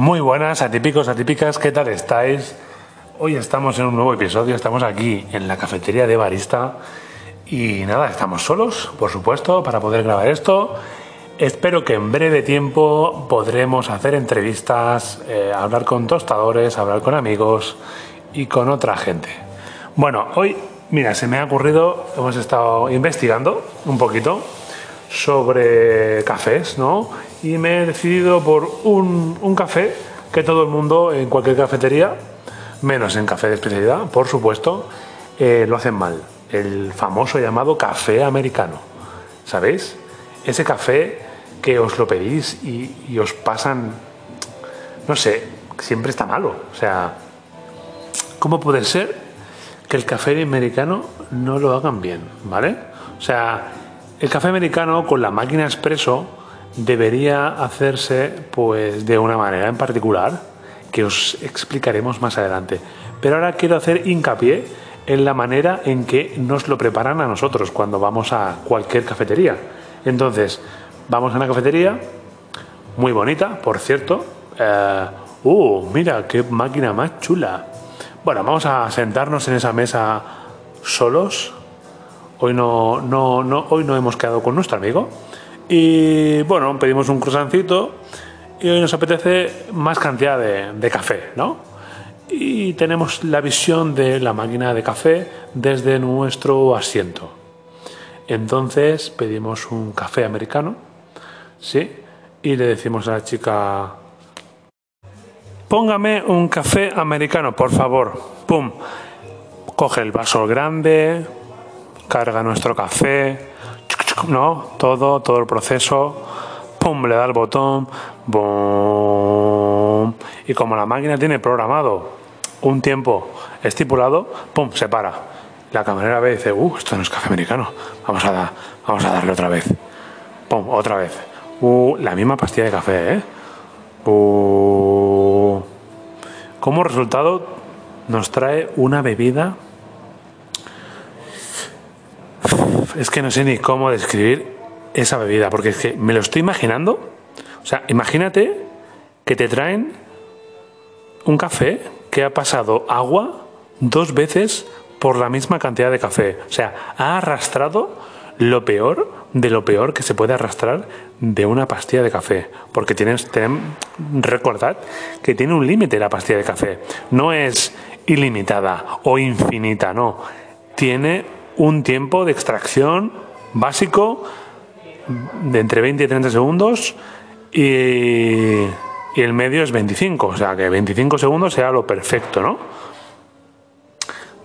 Muy buenas, atípicos, atípicas, ¿qué tal estáis? Hoy estamos en un nuevo episodio, estamos aquí en la cafetería de Barista y nada, estamos solos, por supuesto, para poder grabar esto. Espero que en breve tiempo podremos hacer entrevistas, eh, hablar con tostadores, hablar con amigos y con otra gente. Bueno, hoy, mira, se me ha ocurrido, hemos estado investigando un poquito sobre cafés, ¿no? Y me he decidido por un, un café que todo el mundo en cualquier cafetería, menos en café de especialidad, por supuesto, eh, lo hacen mal. El famoso llamado café americano. ¿Sabéis? Ese café que os lo pedís y, y os pasan, no sé, siempre está malo. O sea, ¿cómo puede ser que el café americano no lo hagan bien? ¿Vale? O sea, el café americano con la máquina expreso debería hacerse pues de una manera en particular que os explicaremos más adelante. Pero ahora quiero hacer hincapié en la manera en que nos lo preparan a nosotros cuando vamos a cualquier cafetería. Entonces, vamos a una cafetería muy bonita, por cierto. Eh, ¡Uh! Mira, qué máquina más chula. Bueno, vamos a sentarnos en esa mesa solos. Hoy no, no, no, hoy no hemos quedado con nuestro amigo. Y bueno, pedimos un croissancito y hoy nos apetece más cantidad de, de café, ¿no? Y tenemos la visión de la máquina de café desde nuestro asiento. Entonces pedimos un café americano, ¿sí? Y le decimos a la chica, póngame un café americano, por favor. ¡Pum! Coge el vaso grande, carga nuestro café, ¿no? Todo, todo el proceso, ¡pum! Le da el botón, ¡bum! Y como la máquina tiene programado un tiempo estipulado, ¡pum! Se para. La camarera ve y dice, ¡uh! Esto no es café americano. Vamos a, vamos a darle otra vez. ¡Pum! Otra vez. ¡Uh! La misma pastilla de café, ¿eh? ¡Uh! Como resultado, nos trae una bebida es que no sé ni cómo describir esa bebida, porque es que me lo estoy imaginando. O sea, imagínate que te traen un café que ha pasado agua dos veces por la misma cantidad de café. O sea, ha arrastrado lo peor de lo peor que se puede arrastrar de una pastilla de café. Porque tienes, ten, recordad que tiene un límite la pastilla de café. No es ilimitada o infinita, no. Tiene un tiempo de extracción básico de entre 20 y 30 segundos y, el medio es 25, o sea que 25 segundos sea lo perfecto, ¿no?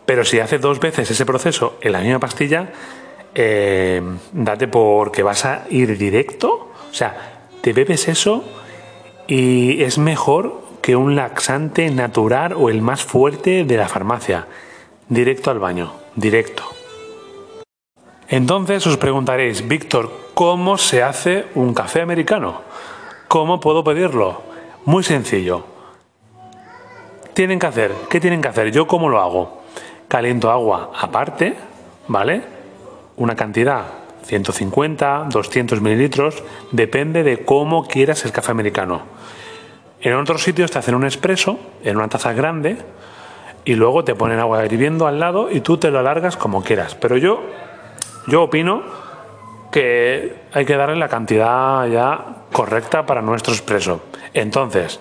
Pero si hace dos veces ese proceso en la misma pastilla, eh, date porque vas a ir directo, o sea, te bebes eso y es mejor que un laxante natural o el más fuerte de la farmacia. Directo al baño, directo. Entonces os preguntaréis, Víctor, ¿cómo se hace un café americano? ¿Cómo puedo pedirlo? Muy sencillo. Tienen que hacer, ¿qué tienen que hacer? Yo cómo lo hago? Caliento agua aparte, ¿vale? Una cantidad 150, 200 mililitros, depende de cómo quieras el café americano. En otros sitios te hacen un expreso en una taza grande y luego te ponen agua hirviendo al lado y tú te lo alargas como quieras. Pero yo yo opino que hay que darle la cantidad ya correcta para nuestro expreso. Entonces,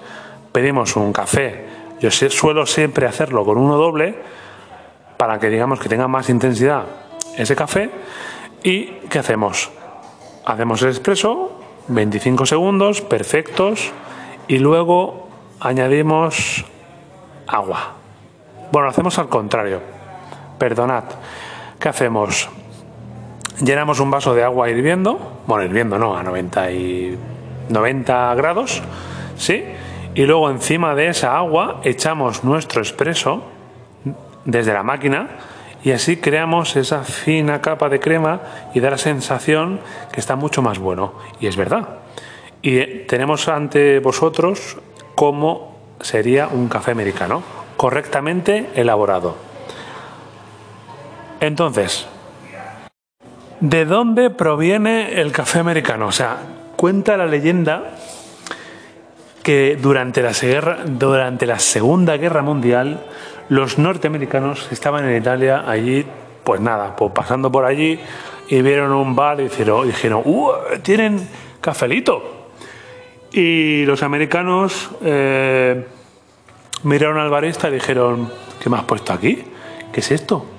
pedimos un café. Yo suelo siempre hacerlo con uno doble para que digamos que tenga más intensidad ese café. ¿Y qué hacemos? Hacemos el expreso, 25 segundos, perfectos, y luego añadimos agua. Bueno, hacemos al contrario. Perdonad. ¿Qué hacemos? Llenamos un vaso de agua hirviendo, bueno, hirviendo no, a 90, y 90 grados, ¿sí? Y luego encima de esa agua echamos nuestro expreso desde la máquina y así creamos esa fina capa de crema y da la sensación que está mucho más bueno. Y es verdad. Y eh, tenemos ante vosotros cómo sería un café americano, correctamente elaborado. Entonces, ¿De dónde proviene el café americano? O sea, cuenta la leyenda que durante la, durante la Segunda Guerra Mundial los norteamericanos estaban en Italia allí, pues nada, pues pasando por allí y vieron un bar y dijeron, dijeron tienen cafelito. Y los americanos eh, miraron al barista y dijeron, ¿qué me has puesto aquí? ¿Qué es esto?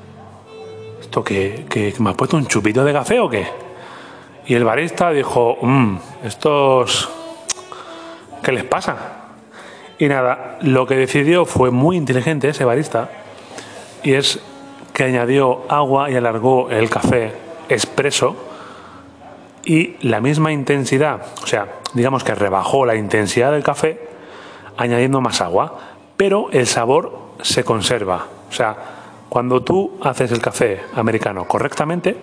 ¿Esto me has puesto un chupito de café o qué? Y el barista dijo, mmm, estos... ¿Qué les pasa? Y nada, lo que decidió fue muy inteligente ese barista y es que añadió agua y alargó el café expreso y la misma intensidad, o sea, digamos que rebajó la intensidad del café añadiendo más agua, pero el sabor se conserva. O sea, cuando tú haces el café americano correctamente,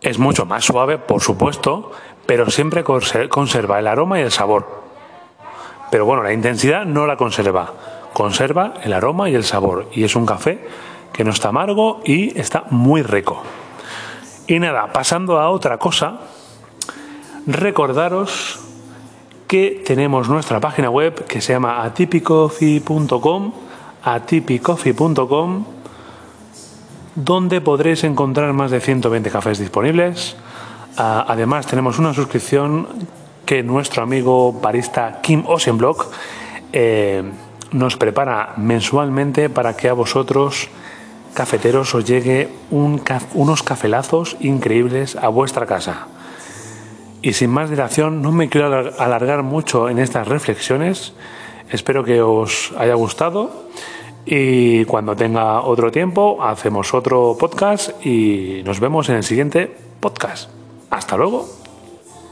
es mucho más suave, por supuesto, pero siempre conserva el aroma y el sabor. Pero bueno, la intensidad no la conserva. Conserva el aroma y el sabor. Y es un café que no está amargo y está muy rico. Y nada, pasando a otra cosa, recordaros que tenemos nuestra página web que se llama atipicoffee.com, atipicoffee.com, donde podréis encontrar más de 120 cafés disponibles. Ah, además, tenemos una suscripción que nuestro amigo barista Kim Osenblock eh, nos prepara mensualmente para que a vosotros, cafeteros, os llegue unos cafelazos increíbles a vuestra casa. Y sin más dilación, no me quiero alargar mucho en estas reflexiones. Espero que os haya gustado y cuando tenga otro tiempo hacemos otro podcast y nos vemos en el siguiente podcast. Hasta luego.